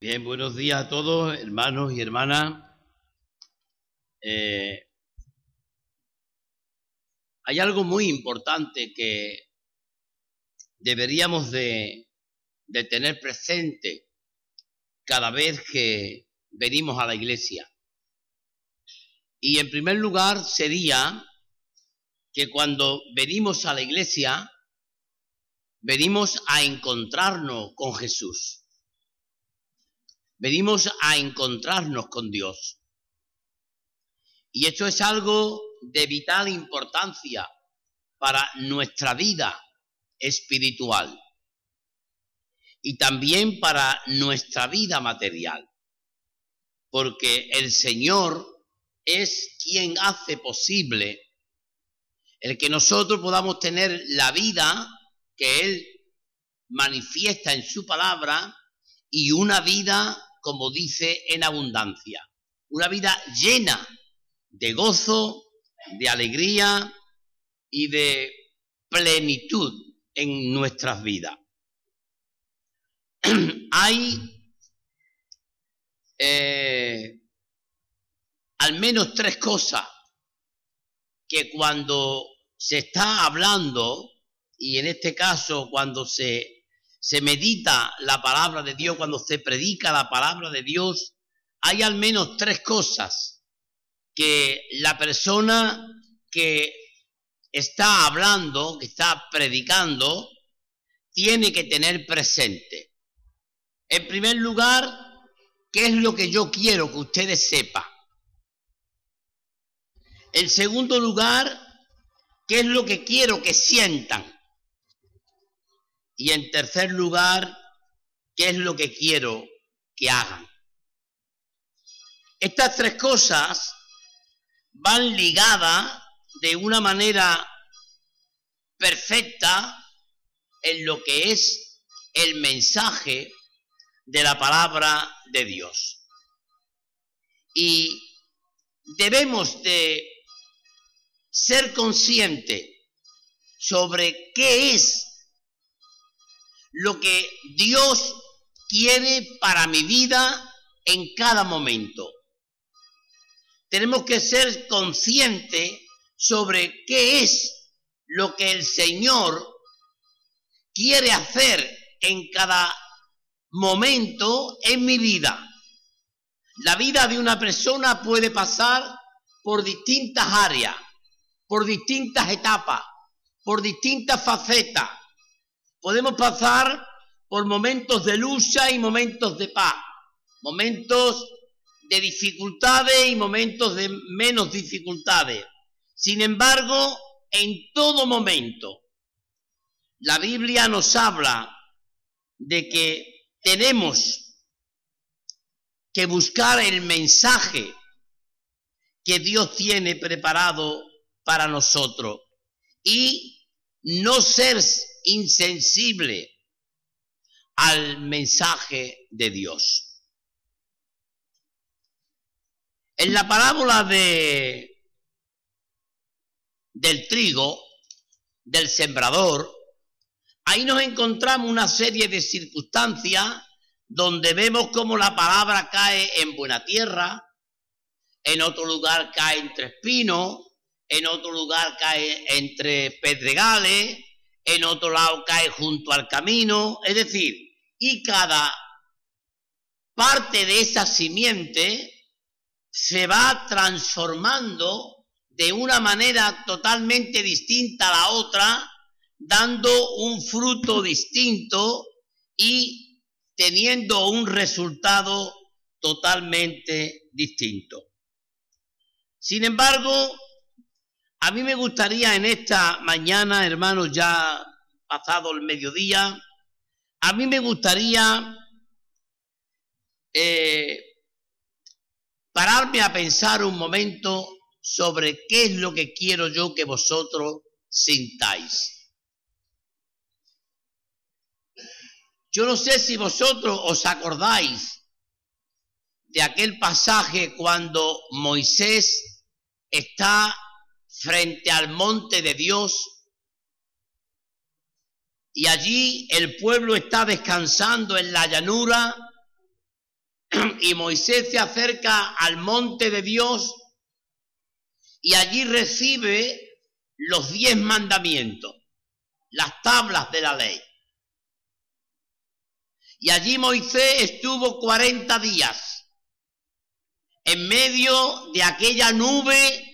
Bien, buenos días a todos, hermanos y hermanas. Eh, hay algo muy importante que deberíamos de, de tener presente cada vez que venimos a la iglesia. Y en primer lugar sería que cuando venimos a la iglesia, venimos a encontrarnos con Jesús. Venimos a encontrarnos con Dios. Y esto es algo de vital importancia para nuestra vida espiritual y también para nuestra vida material. Porque el Señor es quien hace posible el que nosotros podamos tener la vida que Él manifiesta en su palabra y una vida como dice, en abundancia. Una vida llena de gozo, de alegría y de plenitud en nuestras vidas. Hay eh, al menos tres cosas que cuando se está hablando, y en este caso cuando se se medita la palabra de Dios, cuando se predica la palabra de Dios, hay al menos tres cosas que la persona que está hablando, que está predicando, tiene que tener presente. En primer lugar, ¿qué es lo que yo quiero que ustedes sepan? En segundo lugar, ¿qué es lo que quiero que sientan? Y en tercer lugar, ¿qué es lo que quiero que hagan? Estas tres cosas van ligadas de una manera perfecta en lo que es el mensaje de la palabra de Dios. Y debemos de ser conscientes sobre qué es lo que Dios quiere para mi vida en cada momento. Tenemos que ser conscientes sobre qué es lo que el Señor quiere hacer en cada momento en mi vida. La vida de una persona puede pasar por distintas áreas, por distintas etapas, por distintas facetas podemos pasar por momentos de lucha y momentos de paz, momentos de dificultades y momentos de menos dificultades. Sin embargo, en todo momento, la Biblia nos habla de que tenemos que buscar el mensaje que Dios tiene preparado para nosotros y no ser insensible al mensaje de Dios. En la parábola de del trigo, del sembrador, ahí nos encontramos una serie de circunstancias donde vemos cómo la palabra cae en buena tierra, en otro lugar cae entre espinos, en otro lugar cae entre pedregales, en otro lado cae junto al camino, es decir, y cada parte de esa simiente se va transformando de una manera totalmente distinta a la otra, dando un fruto distinto y teniendo un resultado totalmente distinto. Sin embargo, a mí me gustaría en esta mañana, hermanos, ya pasado el mediodía, a mí me gustaría eh, pararme a pensar un momento sobre qué es lo que quiero yo que vosotros sintáis. Yo no sé si vosotros os acordáis de aquel pasaje cuando Moisés está frente al monte de Dios y allí el pueblo está descansando en la llanura y Moisés se acerca al monte de Dios y allí recibe los diez mandamientos, las tablas de la ley. Y allí Moisés estuvo cuarenta días en medio de aquella nube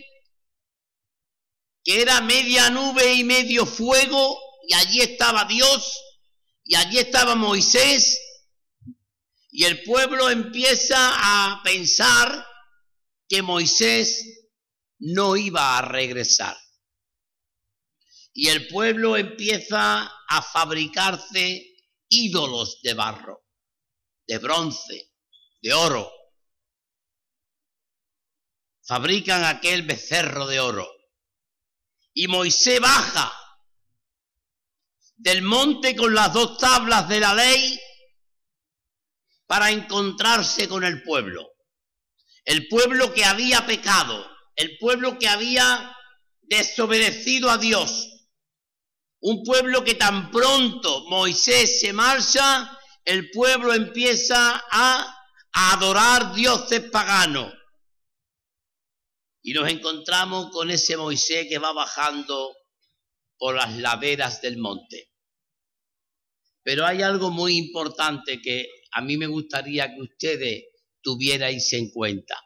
que era media nube y medio fuego, y allí estaba Dios, y allí estaba Moisés, y el pueblo empieza a pensar que Moisés no iba a regresar. Y el pueblo empieza a fabricarse ídolos de barro, de bronce, de oro. Fabrican aquel becerro de oro. Y Moisés baja del monte con las dos tablas de la ley para encontrarse con el pueblo. El pueblo que había pecado, el pueblo que había desobedecido a Dios. Un pueblo que tan pronto Moisés se marcha, el pueblo empieza a, adorar dioses paganos. Y nos encontramos con ese Moisés que va bajando por las laderas del monte. Pero hay algo muy importante que a mí me gustaría que ustedes tuvierais en cuenta.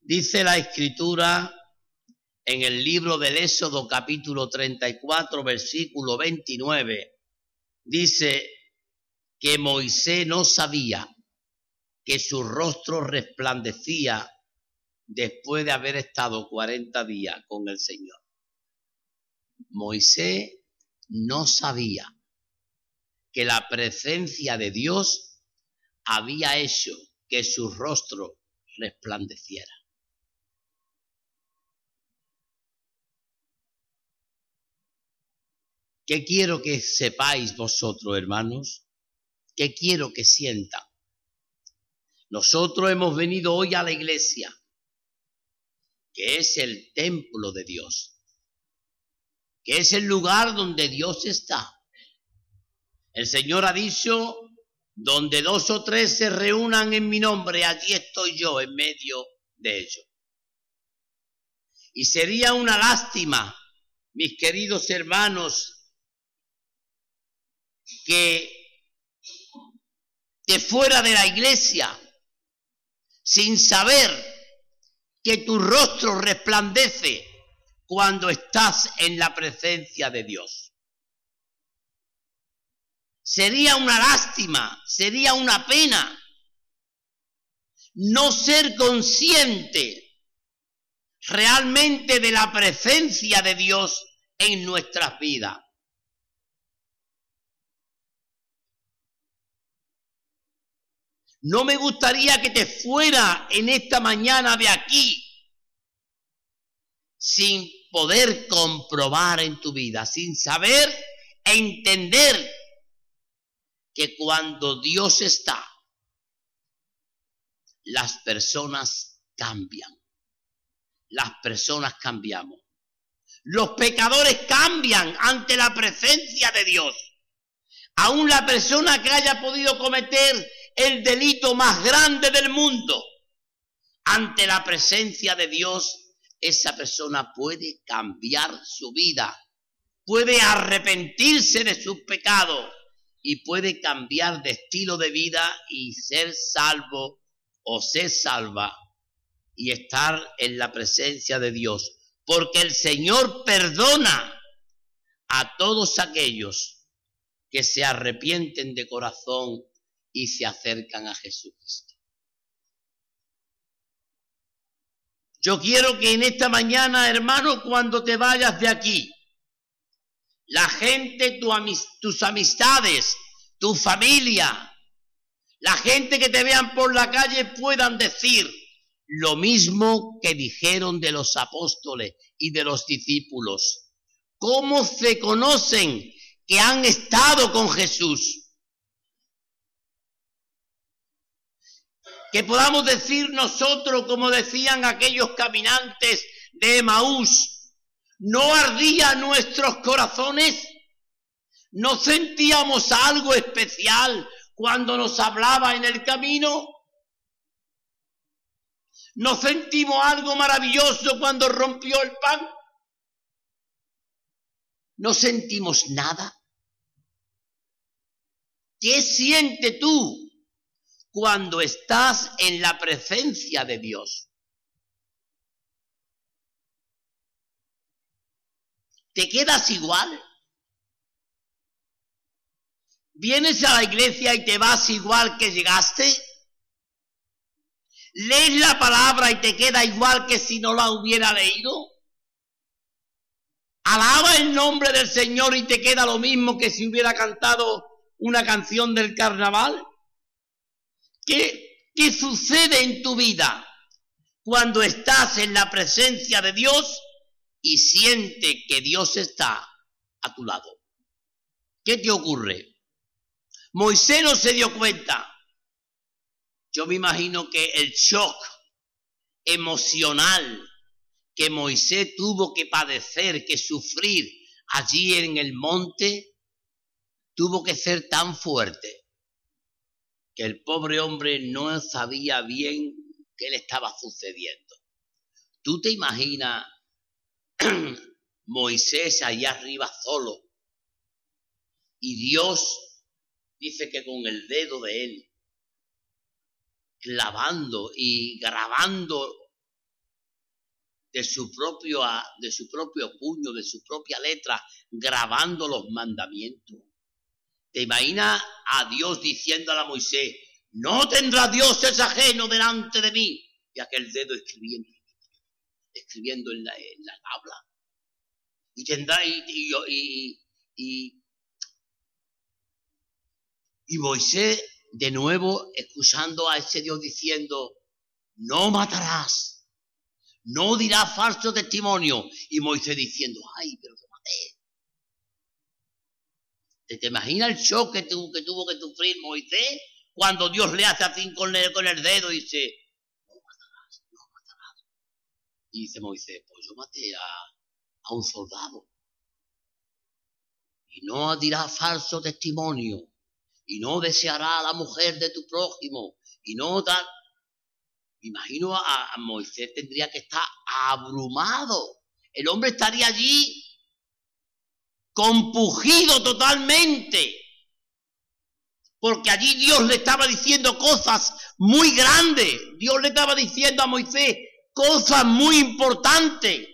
Dice la escritura en el libro del Éxodo capítulo 34 versículo 29, dice que Moisés no sabía que su rostro resplandecía después de haber estado 40 días con el Señor. Moisés no sabía que la presencia de Dios había hecho que su rostro resplandeciera. ¿Qué quiero que sepáis vosotros, hermanos? ¿Qué quiero que sientan? Nosotros hemos venido hoy a la iglesia, que es el templo de Dios, que es el lugar donde Dios está. El Señor ha dicho, donde dos o tres se reúnan en mi nombre, allí estoy yo en medio de ellos. Y sería una lástima, mis queridos hermanos, que de fuera de la iglesia, sin saber que tu rostro resplandece cuando estás en la presencia de Dios. Sería una lástima, sería una pena no ser consciente realmente de la presencia de Dios en nuestras vidas. No me gustaría que te fuera en esta mañana de aquí sin poder comprobar en tu vida, sin saber entender que cuando Dios está, las personas cambian. Las personas cambiamos. Los pecadores cambian ante la presencia de Dios. Aún la persona que haya podido cometer el delito más grande del mundo, ante la presencia de Dios, esa persona puede cambiar su vida, puede arrepentirse de sus pecados y puede cambiar de estilo de vida y ser salvo o ser salva y estar en la presencia de Dios. Porque el Señor perdona a todos aquellos que se arrepienten de corazón y se acercan a Jesucristo. Yo quiero que en esta mañana, hermano, cuando te vayas de aquí, la gente, tus amistades, tu familia, la gente que te vean por la calle puedan decir lo mismo que dijeron de los apóstoles y de los discípulos. ¿Cómo se conocen que han estado con Jesús? Que podamos decir nosotros, como decían aquellos caminantes de Emaús, ¿No ardía nuestros corazones? ¿No sentíamos algo especial cuando nos hablaba en el camino. ¿No sentimos algo maravilloso cuando rompió el pan? ¿No sentimos nada? ¿Qué siente tú cuando estás en la presencia de Dios? ¿Te quedas igual? ¿Vienes a la iglesia y te vas igual que llegaste? ¿Lees la palabra y te queda igual que si no la hubiera leído? ¿Alaba el nombre del Señor y te queda lo mismo que si hubiera cantado una canción del carnaval? ¿Qué, sucede en tu vida cuando estás en la presencia de Dios y siente que Dios está a tu lado? ¿Qué te ocurre? Moisés no se dio cuenta. Yo me imagino que el shock emocional que Moisés tuvo que padecer, que sufrir allí en el monte, tuvo que ser tan fuerte que el pobre hombre no sabía bien qué le estaba sucediendo. ¿Tú te imaginas Moisés allá arriba solo y Dios dice que con el dedo de él, clavando y grabando de su propio, de su propio puño, de su propia letra, grabando los mandamientos. ¿Te imaginas a Dios diciendo a Moisés, no tendrá Dios ese ajeno delante de mí? Y aquel dedo escribiendo, escribiendo en la, tabla. Y tendrá, y y Moisés de nuevo excusando a ese Dios diciendo, no matarás, no dirás falso testimonio. Y Moisés diciendo, ay, pero te maté. ¿Te, te imaginas el shock que tuvo, que tuvo que sufrir Moisés cuando Dios le hace así con el, con el dedo y dice, no matarás, no matarás? Y dice Moisés, pues yo maté a, a un soldado. Y no dirás falso testimonio y no deseará a la mujer de tu prójimo y no tal. Me imagino a, Moisés tendría que estar abrumado. El hombre estaría allí compugido totalmente. Porque allí Dios le estaba diciendo cosas muy grandes. Dios le estaba diciendo a Moisés cosas muy importantes.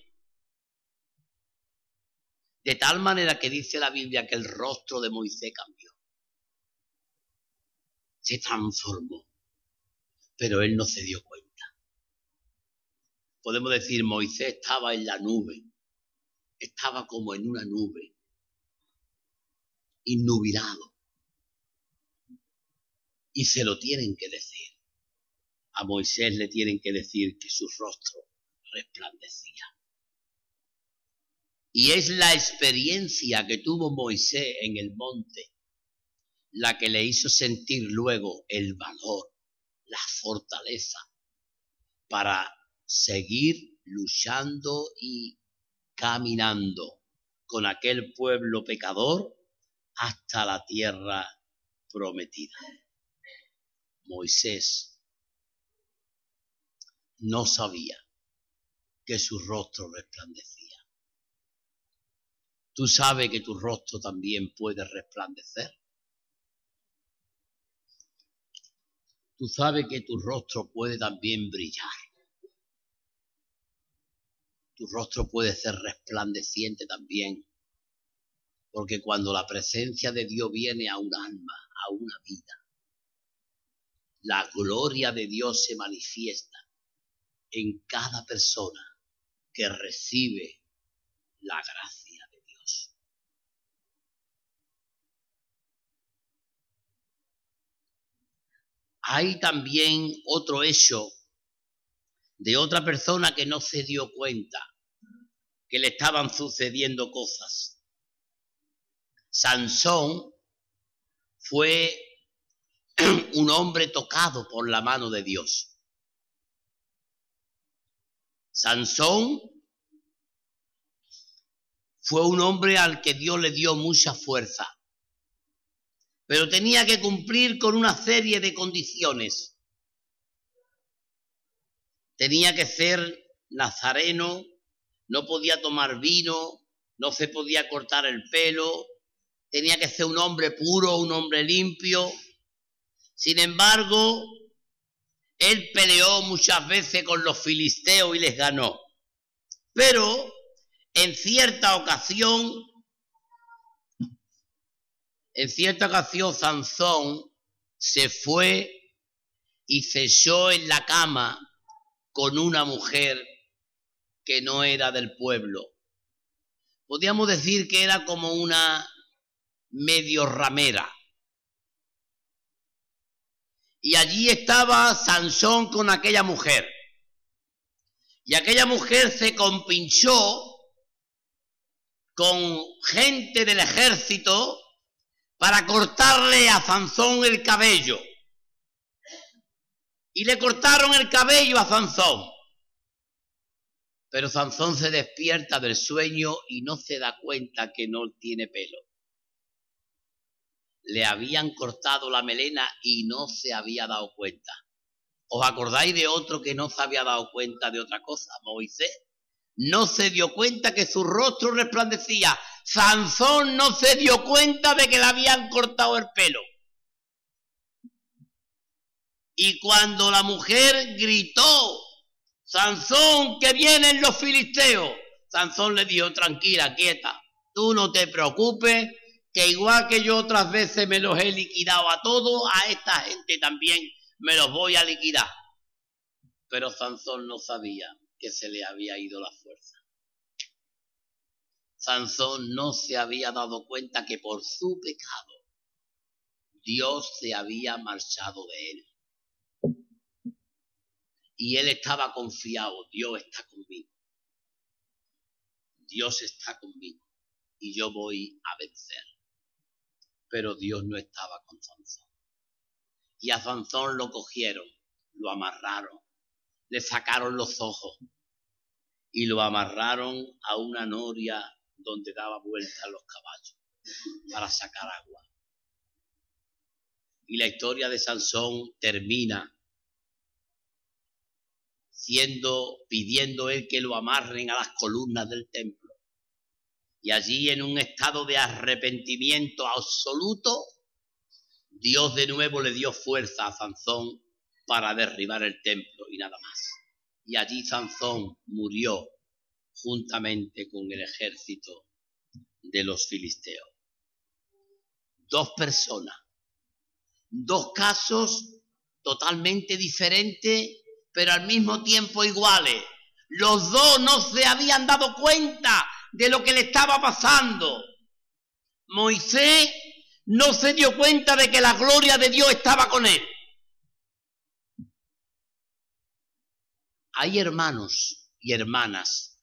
De tal manera que dice la Biblia que el rostro de Moisés cambió se transformó, pero él no se dio cuenta. Podemos decir, Moisés estaba en la nube, estaba como en una nube, innubilado. Y se lo tienen que decir. A Moisés le tienen que decir que su rostro resplandecía. Y es la experiencia que tuvo Moisés en el monte la que le hizo sentir luego el valor, la fortaleza para seguir luchando y caminando con aquel pueblo pecador hasta la tierra prometida. Moisés no sabía que su rostro resplandecía. Tú sabes que tu rostro también puede resplandecer. tú sabes que tu rostro puede también brillar. Tu rostro puede ser resplandeciente también. Porque cuando la presencia de Dios viene a un alma, a una vida, la gloria de Dios se manifiesta en cada persona que recibe la gracia. Hay también otro hecho de otra persona que no se dio cuenta que le estaban sucediendo cosas. Sansón fue un hombre tocado por la mano de Dios. Sansón fue un hombre al que Dios le dio mucha fuerza. pero tenía que cumplir con una serie de condiciones. Tenía que ser nazareno, no podía tomar vino, no se podía cortar el pelo, tenía que ser un hombre puro, un hombre limpio. Sin embargo, él peleó muchas veces con los filisteos y les ganó. Pero en cierta ocasión, en cierta ocasión Sansón se fue y cesó en la cama con una mujer que no era del pueblo. Podríamos decir que era como una medio ramera. Y allí estaba Sansón con aquella mujer. Y aquella mujer se compinchó con gente del ejército para cortarle a Sansón el cabello y le cortaron el cabello a Sansón. Pero Sansón se despierta del sueño y no se da cuenta que no tiene pelo. Le habían cortado la melena y no se había dado cuenta. ¿Os acordáis de otro que no se había dado cuenta de otra cosa? Moisés no se dio cuenta que su rostro resplandecía. Sansón no se dio cuenta de que le habían cortado el pelo. Y cuando la mujer gritó, Sansón, que vienen los filisteos, Sansón le dijo, tranquila, quieta, tú no te preocupes, que igual que yo otras veces me los he liquidado a todos, a esta gente también me los voy a liquidar. Pero Sansón no sabía que se le había ido la fuerza. Sansón no se había dado cuenta que por su pecado Dios se había marchado de él. Y él estaba confiado, Dios está conmigo. Dios está conmigo y yo voy a vencer. Pero Dios no estaba con Sansón. Y a Sansón lo cogieron, lo amarraron, le sacaron los ojos y lo amarraron a una noria donde daba vuelta los caballos para sacar agua. Y la historia de Sansón termina siendo, pidiendo él que lo amarren a las columnas del templo. Y allí en un estado de arrepentimiento absoluto, Dios de nuevo le dio fuerza a Sansón para derribar el templo y nada más. Y allí Sansón murió juntamente con el ejército de los filisteos. Dos personas, dos casos totalmente diferentes pero al mismo tiempo iguales. Los dos no se habían dado cuenta de lo que le estaba pasando. Moisés no se dio cuenta de que la gloria de Dios estaba con él. Hay hermanos y hermanas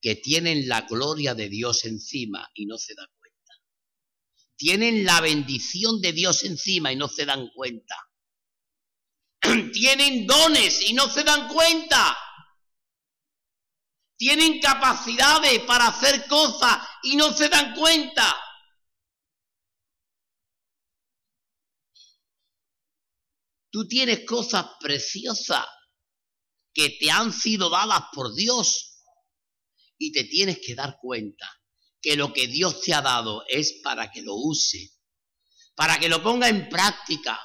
que tienen la gloria de Dios encima y no se dan cuenta. Tienen la bendición de Dios encima y no se dan cuenta. tienen dones y no se dan cuenta. Tienen capacidades para hacer cosas y no se dan cuenta. Tú tienes cosas preciosas que te han sido dadas por Dios y te tienes que dar cuenta que lo que Dios te ha dado es para que lo use, para que lo ponga en práctica,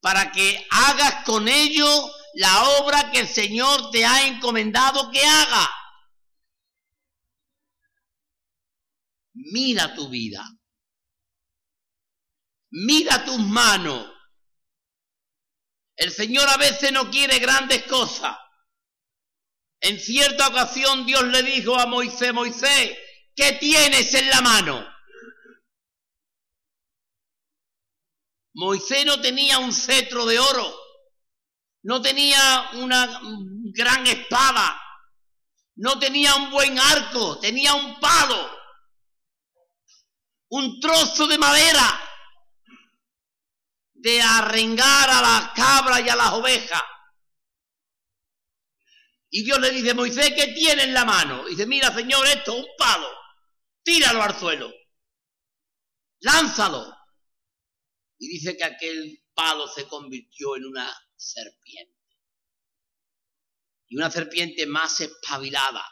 para que hagas con ello la obra que el Señor te ha encomendado que haga. Mira tu vida. Mira tus manos. El Señor a veces no quiere grandes cosas. En cierta ocasión Dios le dijo a Moisés, Moisés, ¿qué tienes en la mano? Moisés no tenía un cetro de oro, no tenía una gran espada, no tenía un buen arco, tenía un palo, un trozo de madera de arrengar a las cabras y a las ovejas. Y Dios le dice, Moisés, ¿qué tiene en la mano? Y dice, mira, Señor, esto, un palo, tíralo al suelo. lánzalo. Y dice que aquel palo se convirtió en una serpiente. Y una serpiente más espabilada,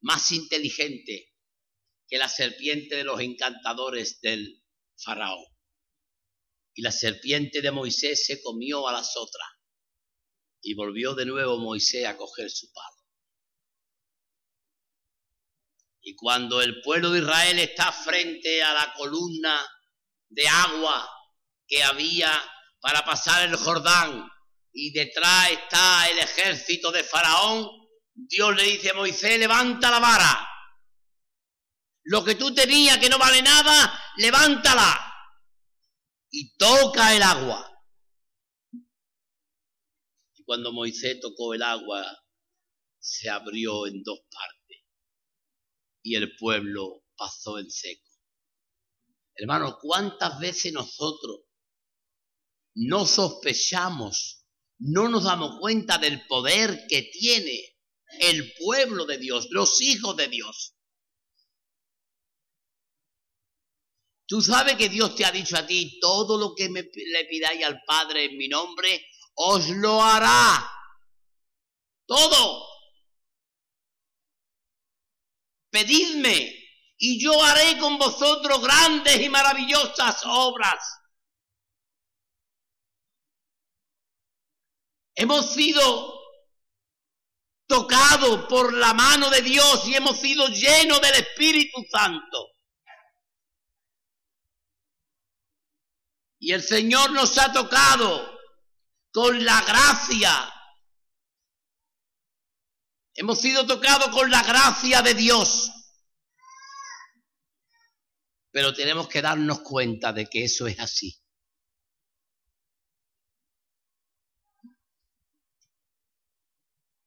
más inteligente que la serpiente de los encantadores del faraón. Y la serpiente de Moisés se comió a las otras. Y volvió de nuevo Moisés a coger su palo. Y cuando el pueblo de Israel está frente a la columna de agua que había para pasar el Jordán y detrás está el ejército de Faraón, Dios le dice a Moisés, levanta la vara. Lo que tú tenías que no vale nada, levántala. Y toca el agua. Y cuando Moisés tocó el agua, se abrió en dos partes y el pueblo pasó en seco. Hermano, ¿cuántas veces nosotros no sospechamos, no nos damos cuenta del poder que tiene el pueblo de Dios, los hijos de Dios? Tú sabes que Dios te ha dicho a ti, todo lo que me, le pidáis al Padre en mi nombre, os lo hará. Todo. pedidme y yo haré con vosotros grandes y maravillosas obras. Hemos sido tocados por la mano de Dios y hemos sido llenos del Espíritu Santo. Y el Señor nos ha tocado con la gracia Hemos sido tocados con la gracia de Dios. Pero tenemos que darnos cuenta de que eso es así.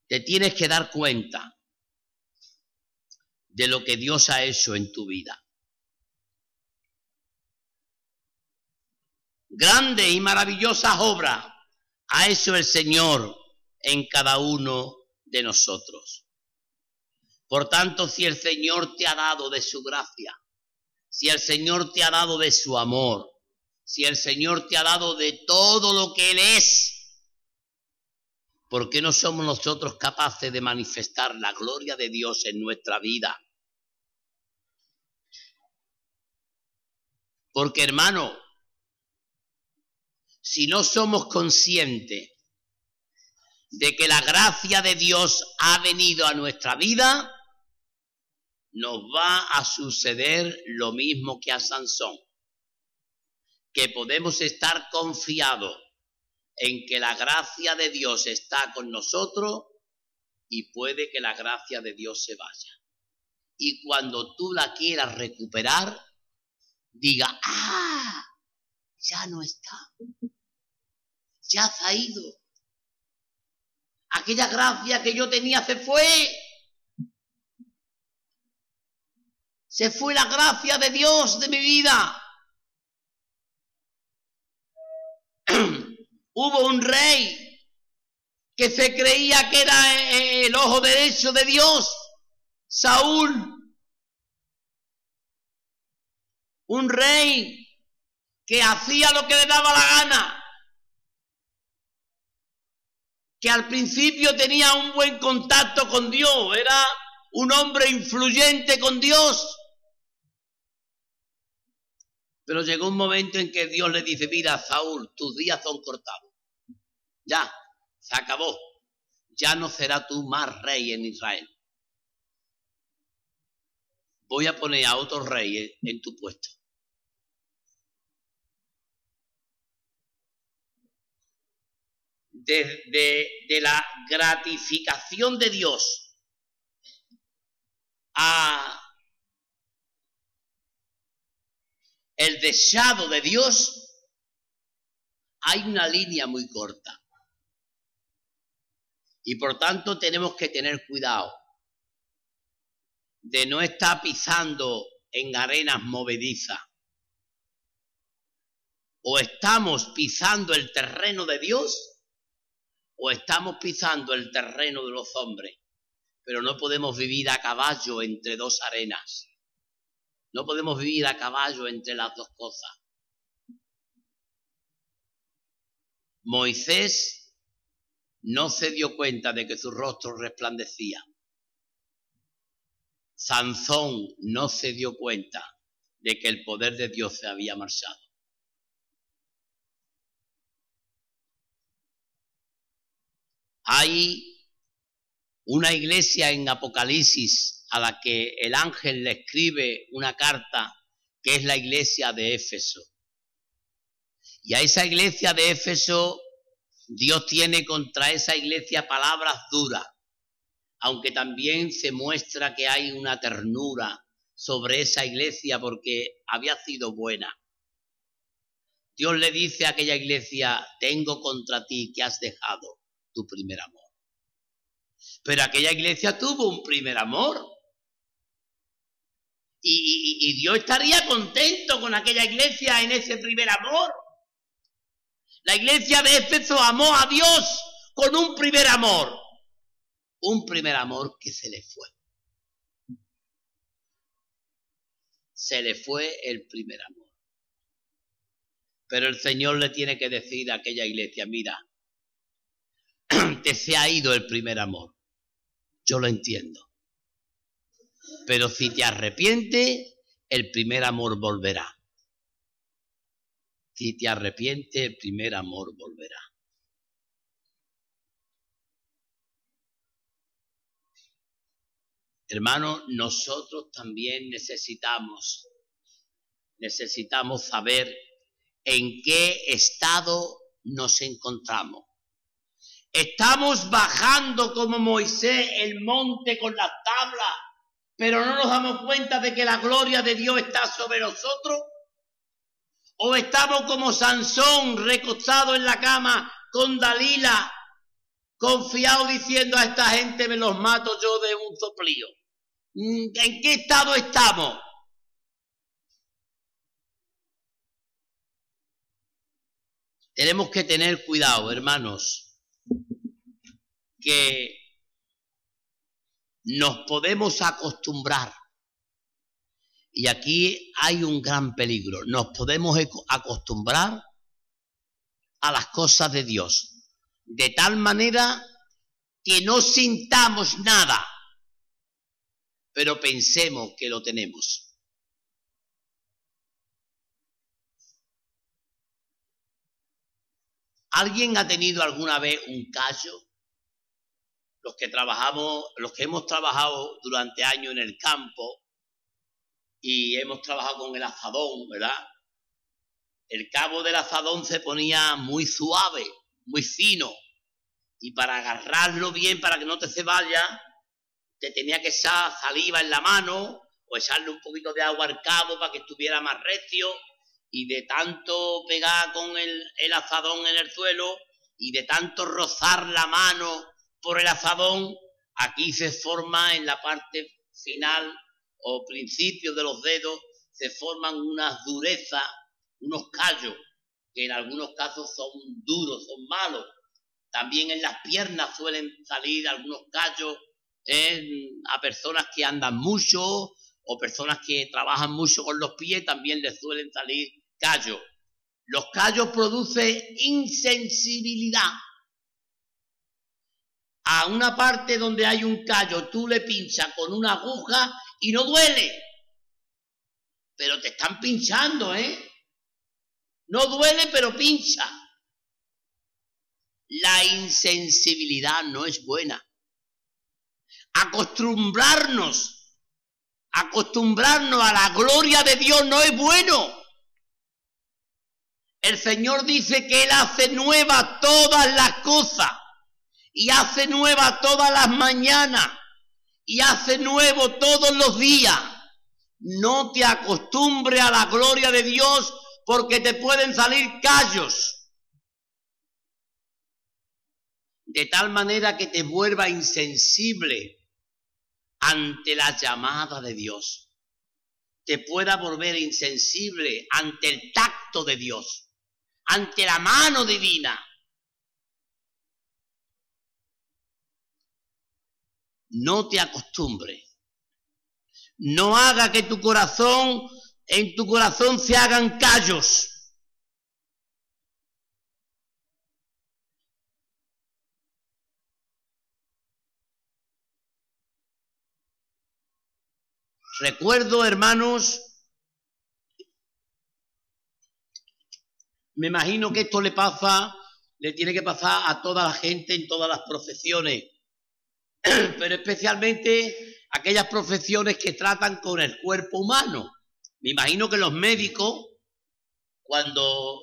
Te tienes que dar cuenta de lo que Dios ha hecho en tu vida. Grande y maravillosas obras ha hecho el Señor en cada uno de nosotros. Por tanto, si el Señor te ha dado de su gracia, si el Señor te ha dado de su amor, si el Señor te ha dado de todo lo que Él es, ¿por qué no somos nosotros capaces de manifestar la gloria de Dios en nuestra vida? Porque hermano, si no somos conscientes de que la gracia de Dios ha venido a nuestra vida, nos va a suceder lo mismo que a Sansón, que podemos estar confiados en que la gracia de Dios está con nosotros y puede que la gracia de Dios se vaya. Y cuando tú la quieras recuperar, diga, ah, ya no está, ya se ha ido Aquella gracia que yo tenía se fue. Se fue la gracia de Dios de mi vida. Hubo un rey que se creía que era el ojo derecho de Dios, Saúl. Un rey que hacía lo que le daba la gana que al principio tenía un buen contacto con Dios, era un hombre influyente con Dios. Pero llegó un momento en que Dios le dice, mira, Saúl, tus días son cortados. Ya, se acabó. Ya no será tú más rey en Israel. Voy a poner a otro rey en tu puesto. de, la gratificación de Dios a el deseado de Dios, hay una línea muy corta. Y por tanto tenemos que tener cuidado de no estar pisando en arenas movedizas. O estamos pisando el terreno de Dios o estamos pisando el terreno de los hombres, pero no podemos vivir a caballo entre dos arenas. No podemos vivir a caballo entre las dos cosas. Moisés no se dio cuenta de que su rostro resplandecía. Sansón no se dio cuenta de que el poder de Dios se había marchado. Hay una iglesia en Apocalipsis a la que el ángel le escribe una carta que es la iglesia de Éfeso. Y a esa iglesia de Éfeso, Dios tiene contra esa iglesia palabras duras, aunque también se muestra que hay una ternura sobre esa iglesia porque había sido buena. Dios le dice a aquella iglesia, tengo contra ti que has dejado tu primer amor. Pero aquella iglesia tuvo un primer amor. Y, Dios estaría contento con aquella iglesia en ese primer amor. La iglesia de Éfeso amó a Dios con un primer amor. Un primer amor que se le fue. Se le fue el primer amor. Pero el Señor le tiene que decir a aquella iglesia, mira, te se ha ido el primer amor. Yo lo entiendo. Pero si te arrepientes, el primer amor volverá. Si te arrepientes, el primer amor volverá. Hermano, nosotros también necesitamos, necesitamos saber en qué estado nos encontramos. Estamos bajando como Moisés el monte con las tablas, pero no nos damos cuenta de que la gloria de Dios está sobre nosotros. O estamos como Sansón recostado en la cama con Dalila, confiado diciendo a esta gente me los mato yo de un soplío. Mm, ¿En qué estado estamos? Tenemos que tener cuidado, hermanos que nos podemos acostumbrar. Y aquí hay un gran peligro. Nos podemos acostumbrar a las cosas de Dios. De tal manera que no sintamos nada, pero pensemos que lo tenemos. ¿Alguien ha tenido alguna vez un callo? los que trabajamos, los que hemos trabajado durante años en el campo y hemos trabajado con el azadón, ¿verdad? El cabo del azadón se ponía muy suave, muy fino, y para agarrarlo bien, para que no te se vaya, te tenía que echar saliva en la mano o echarle un poquito de agua al cabo para que estuviera más recio, y de tanto pegar con el, el azadón en el suelo y de tanto rozar la mano por el azadón, aquí se forma en la parte final o principio de los dedos, se forman unas durezas, unos callos, que en algunos casos son duros, son malos. También en las piernas suelen salir algunos callos a personas que andan mucho o personas que trabajan mucho con los pies, también les suelen salir callos. Los callos producen insensibilidad a una parte donde hay un callo, tú le pinchas con una aguja y no duele. Pero te están pinchando, ¿eh? No duele, pero pincha. La insensibilidad no es buena. Acostumbrarnos, acostumbrarnos a la gloria de Dios no es bueno. El Señor dice que Él hace nuevas todas las cosas y hace nueva todas las mañanas y hace nuevo todos los días. No te acostumbre a la gloria de Dios porque te pueden salir callos. De tal manera que te vuelva insensible ante la llamada de Dios. Te pueda volver insensible ante el tacto de Dios, ante la mano divina. No te acostumbres. no haga que tu corazón, en tu corazón se hagan callos. Recuerdo, hermanos, me imagino que esto le pasa, le tiene que pasar a toda la gente en todas las profesiones, pero especialmente aquellas profesiones que tratan con el cuerpo humano. Me imagino que los médicos, cuando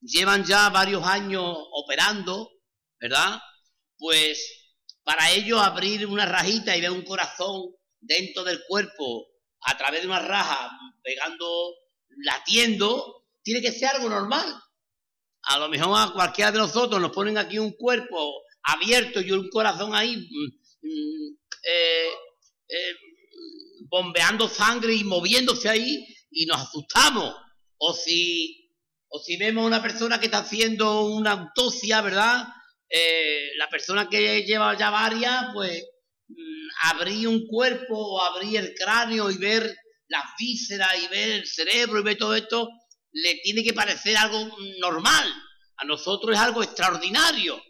llevan ya varios años operando, ¿verdad? Pues para ellos abrir una rajita y ver un corazón dentro del cuerpo a través de una raja, pegando, latiendo, tiene que ser algo normal. A lo mejor a cualquiera de nosotros nos ponen aquí un cuerpo abierto y un corazón ahí mm, mm, eh, eh, bombeando sangre y moviéndose ahí y nos asustamos. O si, o si vemos una persona que está haciendo una autopsia, ¿verdad? Eh, la persona que lleva ya varias, pues abrir un cuerpo o abrir el cráneo y ver las vísceras y ver el cerebro y ver todo esto, le tiene que parecer algo normal. A nosotros es algo extraordinario.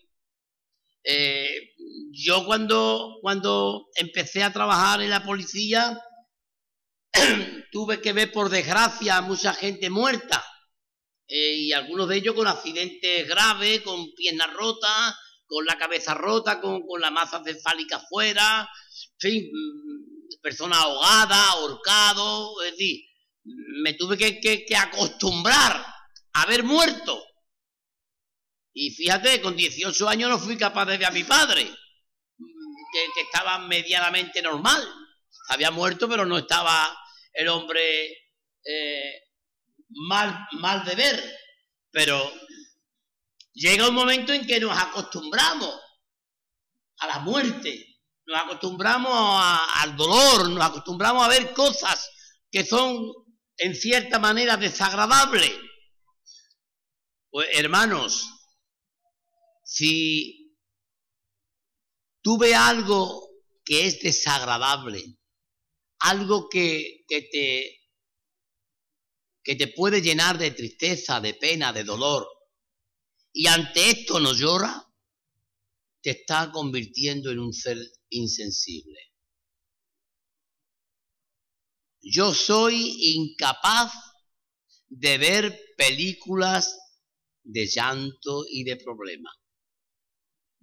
Eh, yo cuando, cuando empecé a trabajar en la policía, tuve que ver por desgracia a mucha gente muerta. Eh, y algunos de ellos con accidentes graves, con piernas rotas, con la cabeza rota, con, con la masa cefálica fuera, fin, mm, persona ahogada, ahorcado, es decir, me tuve que, acostumbrar a ver muerto. Y fíjate, con 18 años no fui capaz de ver a mi padre, que, estaba medianamente normal. Había muerto, pero no estaba el hombre eh, mal, mal de ver. Pero llega un momento en que nos acostumbramos a la muerte nos acostumbramos al dolor, nos acostumbramos a ver cosas que son en cierta manera desagradables. Pues hermanos, si tú ves algo que es desagradable, algo que, que, te, que te puede llenar de tristeza, de pena, de dolor, y ante esto no llora, te está convirtiendo en un ser insensible. Yo soy incapaz de ver películas de llanto y de problema.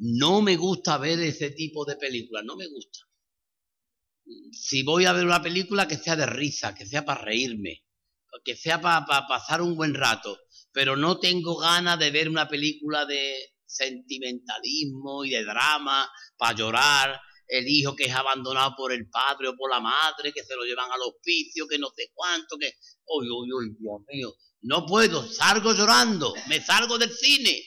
No me gusta ver ese tipo de películas, no me gusta. Si voy a ver una película que sea de risa, que sea para reírme, que sea para, para pasar un buen rato, pero no tengo ganas de ver una película de sentimentalismo y de drama para llorar el hijo que es abandonado por el padre o por la madre, que se lo llevan al hospicio, que no sé cuánto, que, uy, uy, uy, Dios mío, no puedo, salgo llorando, me salgo del cine.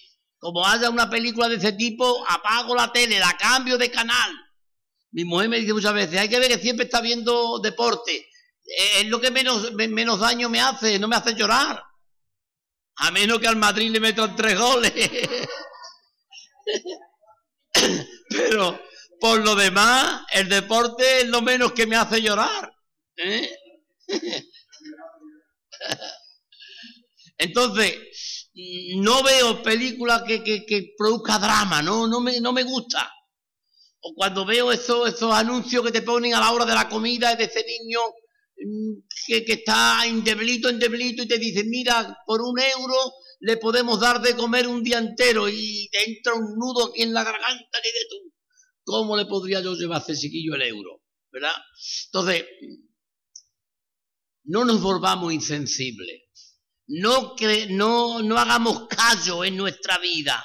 Como haya una película de ese tipo, apago la tele, la cambio de canal. Mi mujer me dice muchas veces, hay que ver que siempre está viendo deporte. Es lo que menos, menos daño me hace, no me hace llorar. A menos que al Madrid le metan tres goles. Pero por lo demás, el deporte es lo menos que me hace llorar. ¿eh? Entonces, no veo películas que, que, produzca drama, no, no, me, no me gusta. O cuando veo esos, esos anuncios que te ponen a la hora de la comida de ese niño mm, que, que está en deblito, en deblito y te dicen, mira, por un euro le podemos dar de comer un día entero y te entra un nudo aquí en la garganta que de tú. ¿Cómo le podría yo llevar a ese chiquillo el euro? ¿Verdad? Entonces, no nos volvamos insensibles. No, no, no hagamos callo en nuestra vida.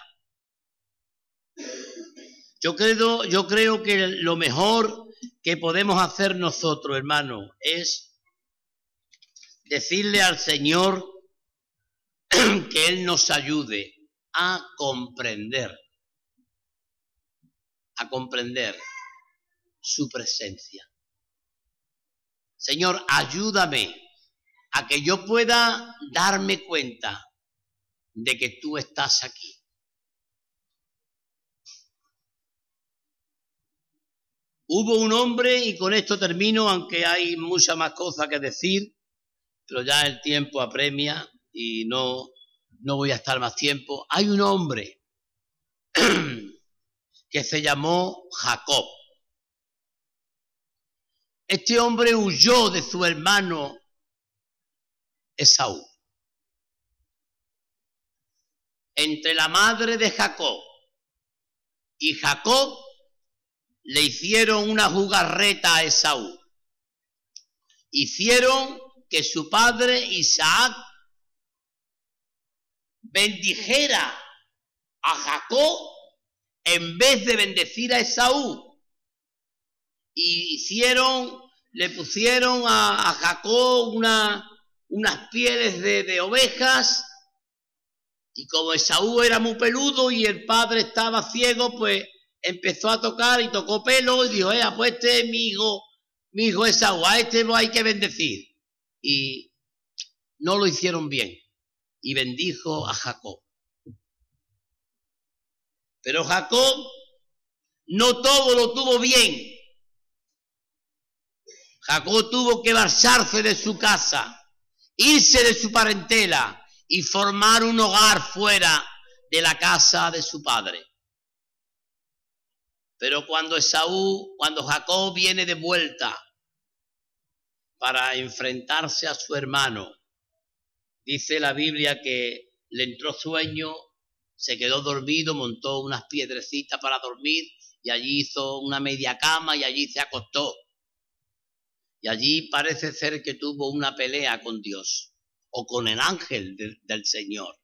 Yo creo, yo creo que lo mejor que podemos hacer nosotros, hermano, es decirle al Señor que Él nos ayude a comprender a comprender su presencia. Señor, ayúdame a que yo pueda darme cuenta de que tú estás aquí. Hubo un hombre, y con esto termino, aunque hay muchas más cosas que decir, pero ya el tiempo apremia y no, no voy a estar más tiempo. Hay un hombre que se llamó Jacob. Este hombre huyó de su hermano Esaú. Entre la madre de Jacob y Jacob le hicieron una jugarreta a Esaú. Hicieron que su padre Isaac bendijera a Jacob en vez de bendecir a Esaú. Y hicieron, le pusieron a, Jacob una, unas pieles de, ovejas y como Esaú era muy peludo y el padre estaba ciego, pues empezó a tocar y tocó pelo y dijo, eh, pues este es mi hijo, mi hijo Esaú, a este lo hay que bendecir. Y no lo hicieron bien. Y bendijo a Jacob. Pero Jacob no todo lo tuvo bien. Jacob tuvo que marcharse de su casa, irse de su parentela y formar un hogar fuera de la casa de su padre. Pero cuando Esaú, cuando Jacob viene de vuelta para enfrentarse a su hermano, dice la Biblia que le entró sueño, se quedó dormido, montó unas piedrecitas para dormir y allí hizo una media cama y allí se acostó. Y allí parece ser que tuvo una pelea con Dios o con el ángel del Señor.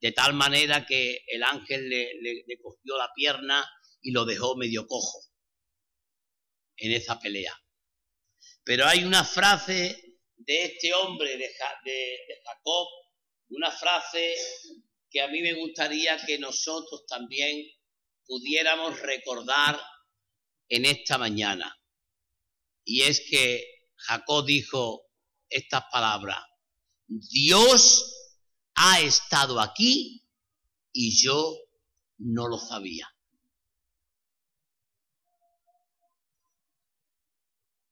De tal manera que el ángel le, le cogió la pierna y lo dejó medio cojo en esa pelea. Pero hay una frase de este hombre, de, Jacob, una frase que a mí me gustaría que nosotros también pudiéramos recordar en esta mañana. Y es que Jacob dijo estas palabras, Dios ha estado aquí y yo no lo sabía.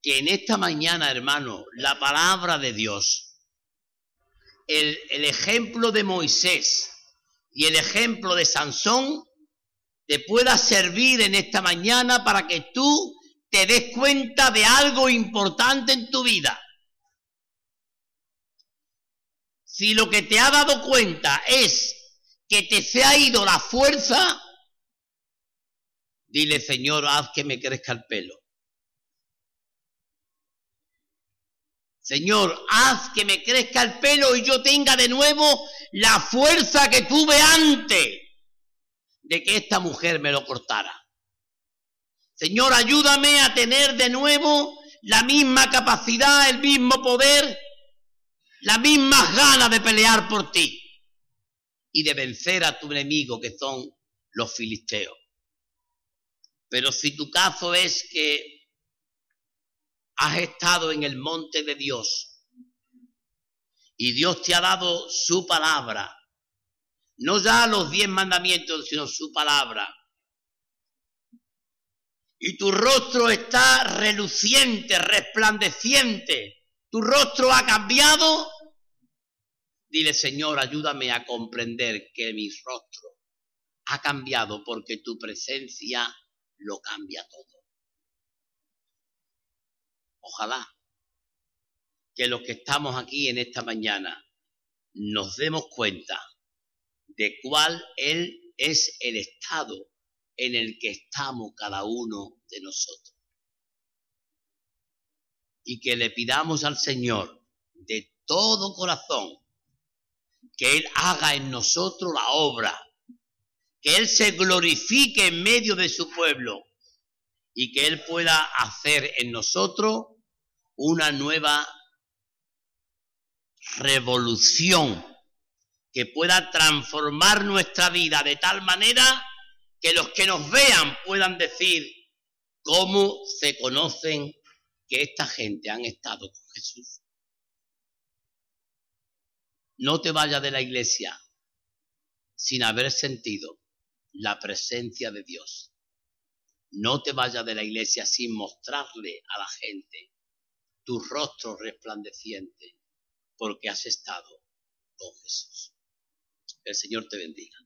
que en esta mañana, hermano, la palabra de Dios, el, ejemplo de Moisés y el ejemplo de Sansón, te pueda servir en esta mañana para que tú te des cuenta de algo importante en tu vida. Si lo que te ha dado cuenta es que te se ha ido la fuerza, dile, Señor, haz que me crezca el pelo. Señor, haz que me crezca el pelo y yo tenga de nuevo la fuerza que tuve antes de que esta mujer me lo cortara. Señor, ayúdame a tener de nuevo la misma capacidad, el mismo poder, la misma ganas de pelear por ti y de vencer a tu enemigo que son los filisteos. Pero si tu caso es que has estado en el monte de Dios y Dios te ha dado su palabra, no ya los diez mandamientos, sino su palabra. Y tu rostro está reluciente, resplandeciente. Tu rostro ha cambiado. Dile, Señor, ayúdame a comprender que mi rostro ha cambiado porque tu presencia lo cambia todo. Ojalá que los que estamos aquí en esta mañana nos demos cuenta de cuál él es el estado en el que estamos cada uno de nosotros. Y que le pidamos al Señor de todo corazón que Él haga en nosotros la obra, que Él se glorifique en medio de su pueblo y que Él pueda hacer en nosotros una nueva revolución que pueda transformar nuestra vida de tal manera que los que nos vean puedan decir cómo se conocen que esta gente han estado con Jesús. No te vayas de la iglesia sin haber sentido la presencia de Dios No te vayas de la iglesia sin mostrarle a la gente tu rostro resplandeciente, porque has estado con Jesús. El Señor te bendiga.